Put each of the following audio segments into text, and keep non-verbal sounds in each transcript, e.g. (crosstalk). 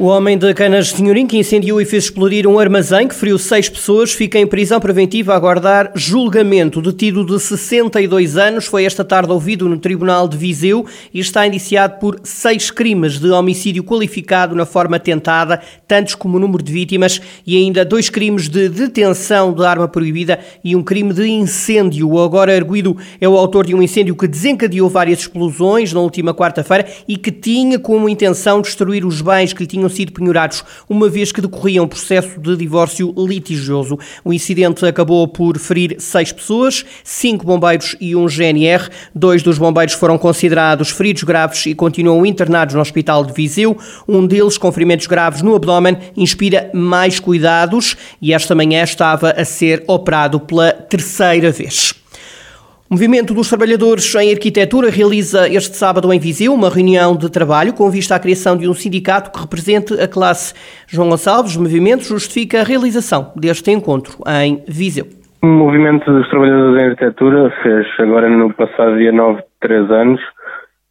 O homem de Canas de Senhorim que incendiou e fez explodir um armazém que feriu seis pessoas fica em prisão preventiva a aguardar julgamento. Detido de 62 anos foi esta tarde ouvido no Tribunal de Viseu e está indiciado por seis crimes de homicídio qualificado na forma tentada, tantos como o número de vítimas, e ainda dois crimes de detenção de arma proibida e um crime de incêndio. O agora arguído é o autor de um incêndio que desencadeou várias explosões na última quarta-feira e que tinha como intenção destruir os bens que lhe tinham sido penhorados, uma vez que decorria um processo de divórcio litigioso. O incidente acabou por ferir seis pessoas, cinco bombeiros e um GNR. Dois dos bombeiros foram considerados feridos graves e continuam internados no Hospital de Viseu. Um deles, com ferimentos graves no abdômen, inspira mais cuidados e esta manhã estava a ser operado pela terceira vez. O Movimento dos Trabalhadores em Arquitetura realiza este sábado em Viseu uma reunião de trabalho com vista à criação de um sindicato que represente a classe. João Gonçalves, o movimento, justifica a realização deste encontro em Viseu. O Movimento dos Trabalhadores em Arquitetura fez agora no passado dia 9 de 3 anos,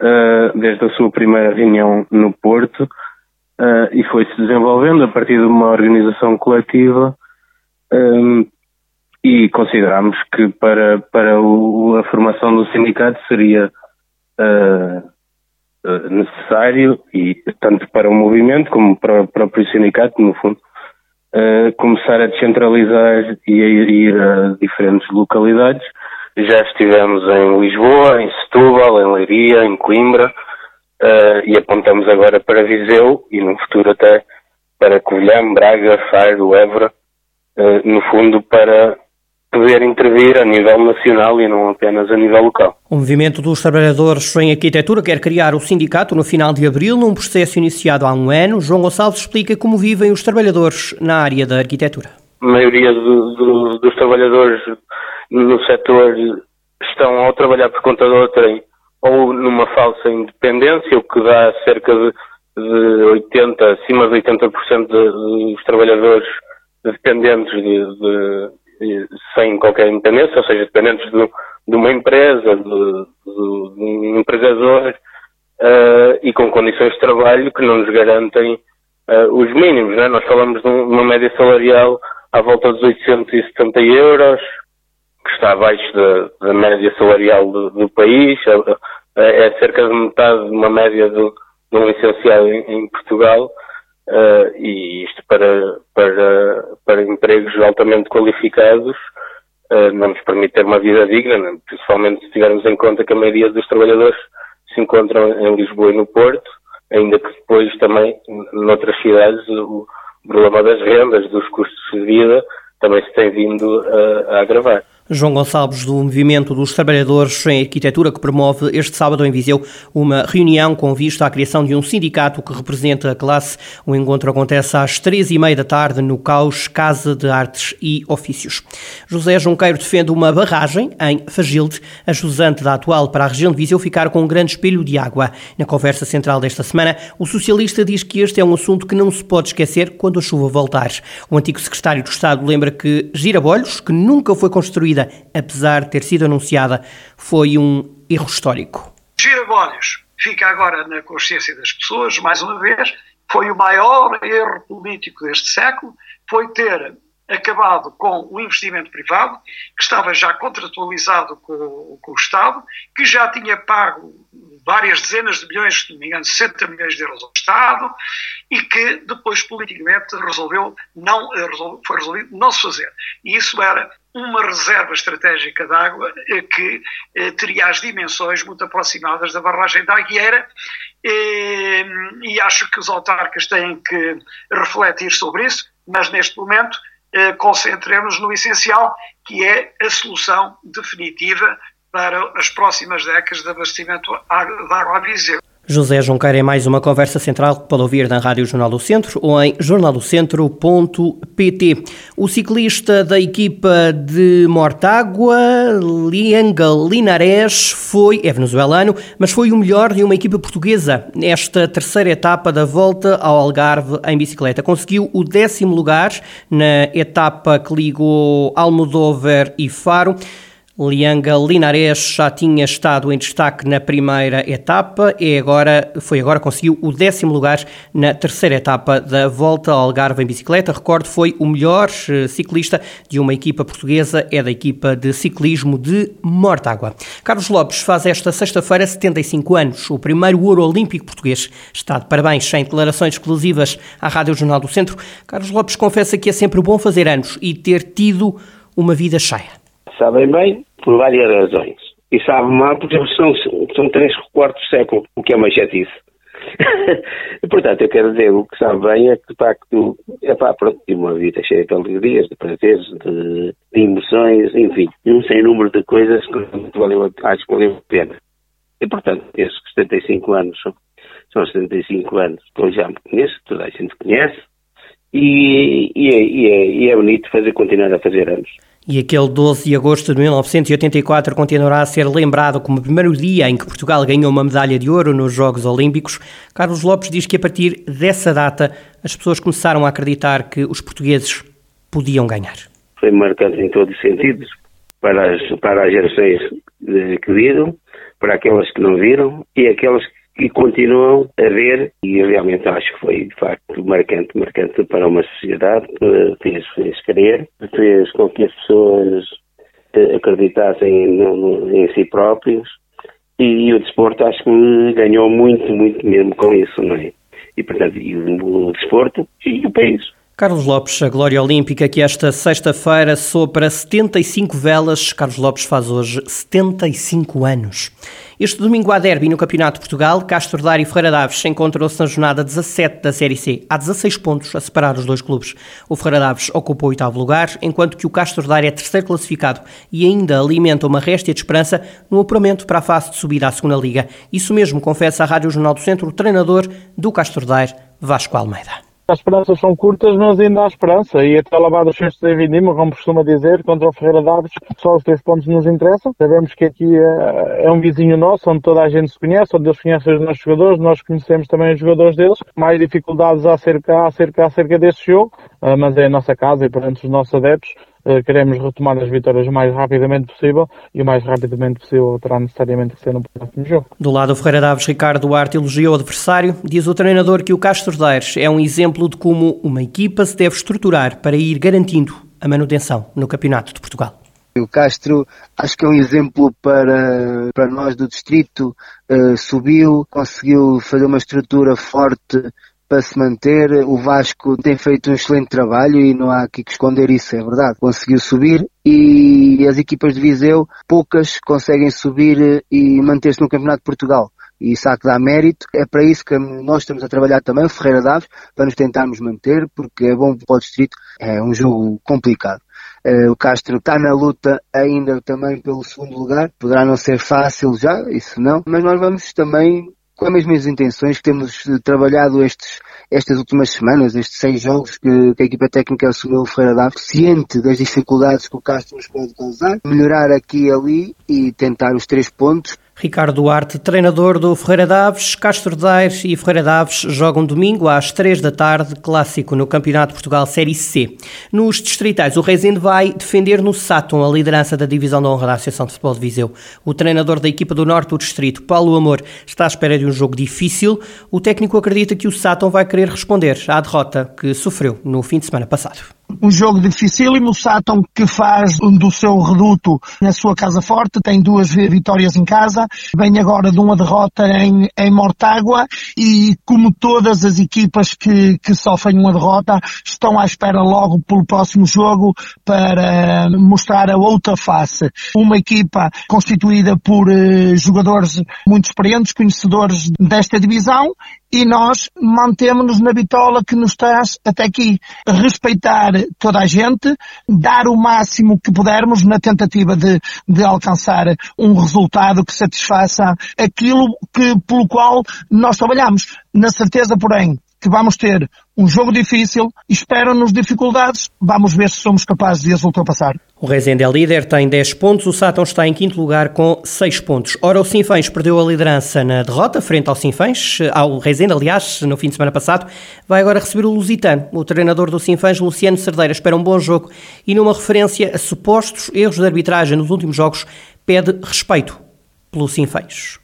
eh, desde a sua primeira reunião no Porto, eh, e foi-se desenvolvendo a partir de uma organização coletiva eh, e consideramos que para, para o, a formação do sindicato seria uh, necessário, e tanto para o movimento como para o próprio sindicato, no fundo, uh, começar a descentralizar e a ir a diferentes localidades. Já estivemos em Lisboa, em Setúbal, em Leiria, em Coimbra, e apontamos agora para Viseu e no futuro até para Covilhã, Braga, Faro, Évora, no fundo para poder intervir a nível nacional e não apenas a nível local. O Movimento dos Trabalhadores em Arquitetura quer criar o sindicato no final de abril, num processo iniciado há um ano. João Gonçalves explica como vivem os trabalhadores na área da arquitetura. A maioria do, do, dos trabalhadores no setor estão ao trabalhar por conta de outrem ou numa falsa independência, o que dá cerca de, de 80, acima de 80% dos trabalhadores dependentes de, de sem qualquer independência, ou seja, dependentes de, de uma empresa, de, de, de um empregador uh, e com condições de trabalho que não nos garantem uh, os mínimos. Né? Nós falamos de uma média salarial à volta dos 870 euros, que está abaixo da, da média salarial do, do país, é, é, cerca de metade de uma média de, de um licenciado em, em Portugal. Uh, e isto para, para, para empregos altamente qualificados uh, não nos permite ter uma vida digna, né? principalmente se tivermos em conta que a maioria dos trabalhadores se encontram em Lisboa e no Porto, ainda que depois também noutras cidades o problema das rendas, dos custos de vida também se tem vindo a, a agravar. João Gonçalves, do Movimento dos Trabalhadores em Arquitetura, que promove este sábado em Viseu uma reunião com vista à criação de um sindicato que representa a classe. O encontro acontece às três e meia da tarde no Caos Casa de Artes e Ofícios. José Junqueiro defende uma barragem em Fagilde, a jusante da atual para a região de Viseu ficar com um grande espelho de água. Na conversa central desta semana, o socialista diz que este é um assunto que não se pode esquecer quando a chuva voltar. O antigo secretário do Estado lembra que Girabolhos, que nunca foi construída apesar de ter sido anunciada, foi um erro histórico. Girabolhos fica agora na consciência das pessoas, mais uma vez, foi o maior erro político deste século, foi ter acabado com o investimento privado, que estava já contratualizado com, com o Estado, que já tinha pago várias dezenas de milhões, se não me engano, 60 milhões de euros ao Estado, e que depois politicamente resolveu não, eh, foi resolvido não se fazer. E isso era uma reserva estratégica de água eh, que eh, teria as dimensões muito aproximadas da barragem da Agueira e, e acho que os autarcas têm que refletir sobre isso, mas neste momento eh, concentremos no essencial, que é a solução definitiva para as próximas décadas de abastecimento de água a Viseu. José Junqueira em mais uma conversa central que pode ouvir na Rádio Jornal do Centro ou em jornaldocentro.pt. O ciclista da equipa de Mortágua, Lianga Linares, foi, é venezuelano, mas foi o melhor de uma equipa portuguesa nesta terceira etapa da volta ao Algarve em bicicleta. Conseguiu o décimo lugar na etapa que ligou Almodóvar e Faro. Lianga Linares já tinha estado em destaque na primeira etapa e agora foi agora conseguiu o décimo lugar na terceira etapa da Volta ao Algarve em bicicleta. Recordo, foi o melhor eh, ciclista de uma equipa portuguesa, é da equipa de ciclismo de Mortágua. Carlos Lopes faz esta sexta-feira 75 anos, o primeiro ouro olímpico português. Está de parabéns, sem declarações exclusivas à Rádio Jornal do Centro. Carlos Lopes confessa que é sempre bom fazer anos e ter tido uma vida cheia. Sabem bem por várias razões. E sabe mal porque são, são três quartos século, o que é uma chatice. (laughs) portanto, eu quero dizer, o que sabe bem é que, de facto, é pá, pronto, tive uma vida cheia de alegrias, de prazeres, de, de emoções, enfim, um sem número de coisas que valeu, acho que valeu a pena. E, portanto, esses 75 anos são, são 75 anos que eu já me conheço, toda a gente conhece, e, e, é, e, é, e é bonito fazer, continuar a fazer anos. E aquele 12 de agosto de 1984 continuará a ser lembrado como o primeiro dia em que Portugal ganhou uma medalha de ouro nos Jogos Olímpicos. Carlos Lopes diz que a partir dessa data as pessoas começaram a acreditar que os portugueses podiam ganhar. Foi marcante em todos os sentidos, para as, para as gerações que viram, para aquelas que não viram e aquelas que e continuam a ver, e realmente acho que foi de facto marcante, marcante para uma sociedade, fez, fez crer, fez com que as pessoas eh, acreditassem em si próprios, e o desporto acho que ganhou muito, muito mesmo com isso, não é? E portanto, e o, o desporto e o país. Carlos Lopes, a Glória Olímpica, que esta sexta-feira sopra 75 velas. Carlos Lopes faz hoje 75 anos. Este domingo há derby no Campeonato de Portugal. Castro Dar e Ferreira Daves encontram-se na jornada 17 da Série C. Há 16 pontos a separar os dois clubes. O Ferreira Daves ocupa o oitavo lugar, enquanto que o Castro Dar é terceiro classificado e ainda alimenta uma réstia de esperança no apuramento para a fase de subida à segunda Liga. Isso mesmo confessa à Rádio Jornal do Centro o treinador do Castro Dar, Vasco Almeida. As esperanças são curtas, mas ainda há esperança. E até lavar os cestos em Vindima, como costuma dizer, contra o Ferreira Daves, só os três pontos nos interessam. Sabemos que aqui é, é, um vizinho nosso, onde toda a gente se conhece, onde eles conhecem os nossos jogadores, nós conhecemos também os jogadores deles. Mais dificuldades acerca, acerca, acerca desse jogo, ah, mas é a nossa casa e perante os nossos adeptos. Eh, queremos retomar as vitórias o mais rapidamente possível e o mais rapidamente possível terá necessariamente que ser no próximo jogo. Do lado do Ferreira Daves, Ricardo Duarte elogiou o adversário. Diz o treinador que o Castro Daires é um exemplo de como uma equipa se deve estruturar para ir garantindo a manutenção no Campeonato de Portugal. O Castro acho que é um exemplo para, para nós do distrito. Uh, subiu, conseguiu fazer uma estrutura forte para se manter. O Vasco tem feito um excelente trabalho e não há aqui que esconder isso, é verdade. Conseguiu subir e as equipas de Viseu, poucas conseguem subir e manter-se no Campeonato de Portugal e isso há que dar mérito. É para isso que nós estamos a trabalhar também, o Ferreira Daves, para nos tentarmos manter, porque é bom para o distrito, é um jogo complicado. Uh, o Castro está na luta ainda também pelo segundo lugar, poderá não ser fácil já, isso não, mas nós vamos também com as mesmas intenções que temos trabalhado estes, estas últimas semanas, estes seis jogos que, que a equipa técnica assumiu o Ferreira Daves, ciente das dificuldades que o Castro nos pode causar, melhorar aqui e ali e tentar os três pontos Ricardo Duarte, treinador do Ferreira Daves, Castro Daires e Ferreira Daves jogam domingo às 3 da tarde, clássico no Campeonato de Portugal Série C. Nos distritais, o Rezende vai defender no Sátão a liderança da Divisão da Honra da Associação de Futebol de Viseu. O treinador da equipa do Norte do Distrito, Paulo Amor, está à espera de um jogo difícil. O técnico acredita que o Sátão vai querer responder à derrota que sofreu no fim de semana passado um jogo dificílimo. O Sátão que faz do seu reduto na sua casa forte, tem duas vitórias em casa, vem agora de uma derrota em, em Mortágua e como todas as equipas que, que sofrem uma derrota, estão à espera logo pelo próximo jogo para mostrar a outra face. Uma equipa constituída por uh, jogadores muito experientes, conhecedores desta divisão e nós mantemos-nos na bitola que nos traz até aqui. Respeitar toda a gente, dar o máximo que pudermos na tentativa de, de alcançar um resultado que satisfaça aquilo que, pelo qual nós trabalhamos. Na certeza, porém, que vamos ter um jogo difícil, esperam-nos dificuldades, vamos ver se somos capazes de as ultrapassar. O Rezende é líder, tem 10 pontos, o Sátão está em quinto lugar com 6 pontos. Ora, o Sinfãs perdeu a liderança na derrota, frente ao Sinfãs, ao Rezende, aliás, no fim de semana passado, vai agora receber o Lusitano. O treinador do Sinfãs, Luciano Cerdeira, espera um bom jogo e numa referência a supostos erros de arbitragem nos últimos jogos, pede respeito pelo Sinfãs.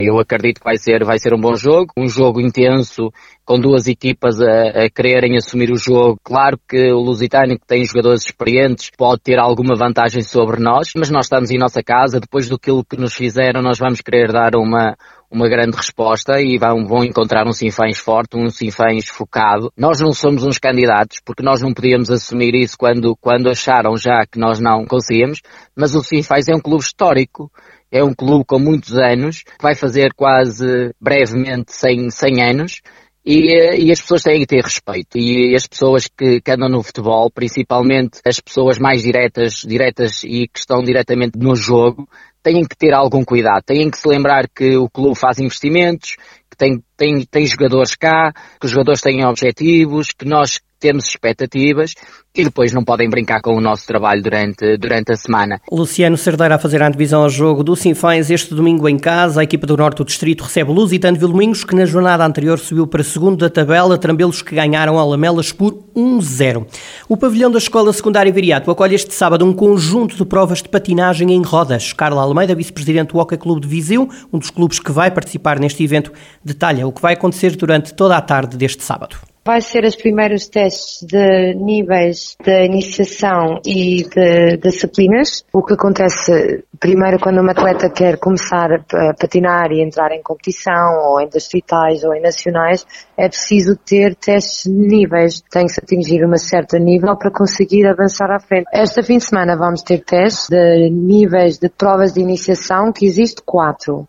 Eu acredito que vai ser, vai ser um bom jogo, um jogo intenso, com duas equipas a, a quererem assumir o jogo. Claro que o Lusitano, que tem jogadores experientes, pode ter alguma vantagem sobre nós, mas nós estamos em nossa casa, depois do que nos fizeram, nós vamos querer dar uma, uma grande resposta e vão, vão encontrar um Sinfãs forte, um Sinfãs focado. Nós não somos uns candidatos, porque nós não podíamos assumir isso quando, quando acharam já que nós não conseguíamos, mas o Sinfãs é um clube histórico é um clube com muitos anos, vai fazer quase brevemente 100, 100 anos, e, eh, e, as pessoas têm que ter respeito. E as pessoas que, que, andam no futebol, principalmente as pessoas mais diretas, diretas e que estão diretamente no jogo, têm que ter algum cuidado. Têm que se lembrar que o clube faz investimentos, que tem, tem, tem jogadores cá, que os jogadores têm objetivos, que nós temos expectativas e depois não podem brincar com o nosso trabalho durante, durante a semana. Luciano Cerdeira a fazer a antevisão ao jogo do Sinfãs este domingo em casa. A equipa do Norte do Distrito recebe o Lusitano Vildomingos, que na jornada anterior subiu para segundo da tabela, trambelos que ganharam a Lamelas por 1-0. O pavilhão da Escola Secundária Viriato acolhe este sábado um conjunto de provas de patinagem em rodas. Carla Almeida, vice-presidente do Hockey Clube de Viseu, um dos clubes que vai participar neste evento, detalha o que vai acontecer durante toda a tarde deste sábado vai ser os primeiros testes de níveis de iniciação e de disciplinas. O que acontece primeiro quando uma atleta quer começar a patinar e entrar em competição, ou em distritais ou em nacionais, é preciso ter testes de níveis. Tem que se atingir uma certa nível para conseguir avançar à frente. Esta fim de semana vamos ter testes de níveis de provas de iniciação, que existe quatro.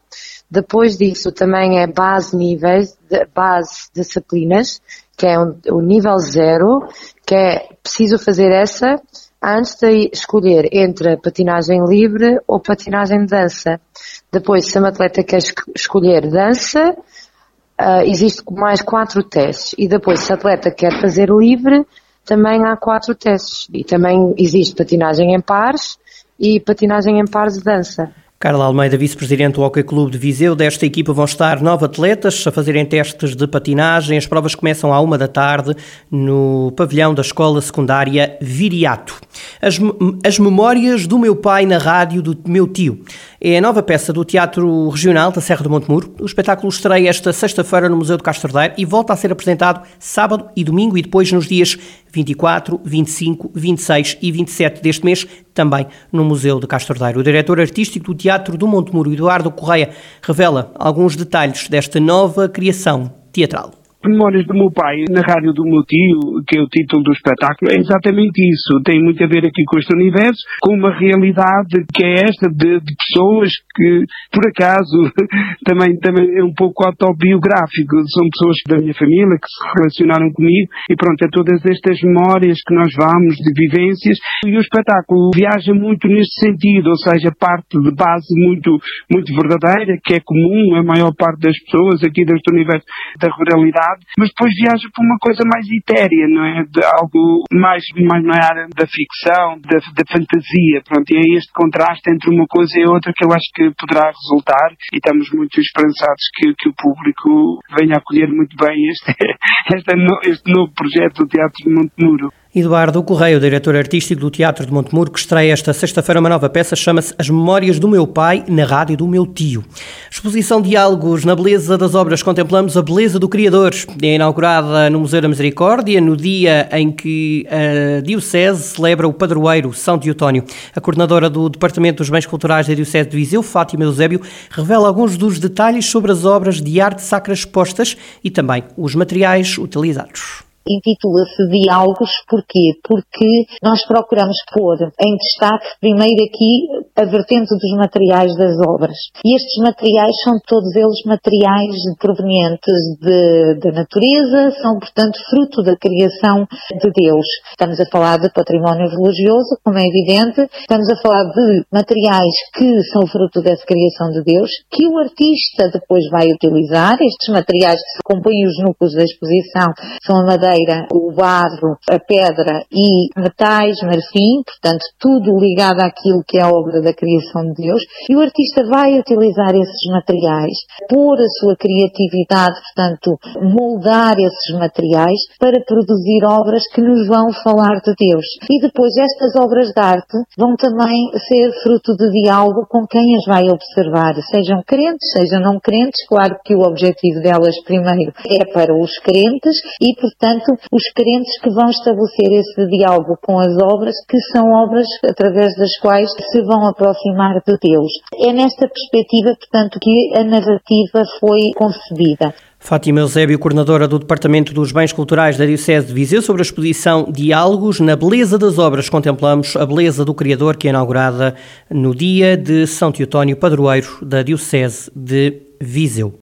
Depois disso também é base níveis, de base disciplinas, que é um, o nível zero, que é preciso fazer essa antes de escolher entre a patinagem livre ou patinagem de dança. Depois, se uma atleta quer escolher dança, uh, existe mais quatro testes. E depois, se a atleta quer fazer livre, também há quatro testes. E também existe patinagem em pares e patinagem em pares de dança. Carla Almeida, vice-presidente do Hockey Clube de Viseu. Desta equipa vão estar nove atletas a fazerem testes de patinagem. As provas começam à uma da tarde no pavilhão da Escola Secundária Viriato. As, as Memórias do Meu Pai na Rádio do Meu Tio. É a nova peça do Teatro Regional da Serra do Montemuro. O espetáculo estreia esta sexta-feira no Museu do Castro Daire e volta a ser apresentado sábado e domingo e depois nos dias 24, 25, 26 e 27 deste mês, também no Museu de Castro Daire. O diretor artístico do Teatro do Montemuro, Eduardo Correia, revela alguns detalhes desta nova criação teatral. Memórias do meu pai na rádio do meu tio, que é o título do espetáculo, é exatamente isso. Tem muito a ver aqui com este universo, com uma realidade que é esta de, de pessoas que, por acaso, (laughs) também, também é um pouco autobiográfico. São pessoas da minha família que se relacionaram comigo e pronto, é todas estas memórias que nós vamos de vivências e o espetáculo viaja muito neste sentido, ou seja, parte de base muito, muito verdadeira, que é comum a maior parte das pessoas aqui deste universo da ruralidade mas depois viaja para uma coisa mais etérea, não é? De algo mais, mais na área da ficção, da, da fantasia, pronto, e é este contraste entre uma coisa e outra que eu acho que poderá resultar e estamos muito esperançados que, que o público venha acolher muito bem este, (laughs) este, este novo projeto do Teatro de Montemuro. Eduardo Correia, diretor artístico do Teatro de Montemuro, que estreia esta sexta-feira uma nova peça, chama-se As Memórias do Meu Pai na Rádio do Meu Tio. Exposição Diálogos na Beleza das Obras, contemplamos a beleza do Criador. É inaugurada no Museu da Misericórdia, no dia em que a Diocese celebra o padroeiro São Diotónio. A coordenadora do Departamento dos Bens Culturais da Diocese de Viseu, Fátima Eusébio, revela alguns dos detalhes sobre as obras de arte sacra expostas e também os materiais utilizados intitula-se Diálogos, porquê? Porque nós procuramos pôr em destaque, primeiro aqui, a vertente dos materiais das obras. E estes materiais são todos eles materiais provenientes da natureza, são, portanto, fruto da criação de Deus. Estamos a falar de património religioso, como é evidente, estamos a falar de materiais que são fruto dessa criação de Deus, que o artista depois vai utilizar. Estes materiais que compõem os núcleos da exposição são a madeira, o barro, a pedra e metais, marfim, portanto, tudo ligado àquilo que é a obra da criação de Deus. E o artista vai utilizar esses materiais, pôr a sua criatividade, portanto, moldar esses materiais para produzir obras que nos vão falar de Deus. E depois estas obras de arte vão também ser fruto de diálogo com quem as vai observar, sejam crentes, sejam não crentes, claro que o objetivo delas primeiro é para os crentes e, portanto, os crentes que vão estabelecer esse diálogo com as obras, que são obras através das quais se vão aproximar de Deus. É nesta perspectiva, portanto, que a narrativa foi concebida. Fátima Eusébio, coordenadora do Departamento dos Bens Culturais da Diocese de Viseu, sobre a exposição Diálogos na Beleza das Obras. Contemplamos a beleza do Criador, que é inaugurada no dia de São Teotónio, padroeiro da Diocese de Viseu.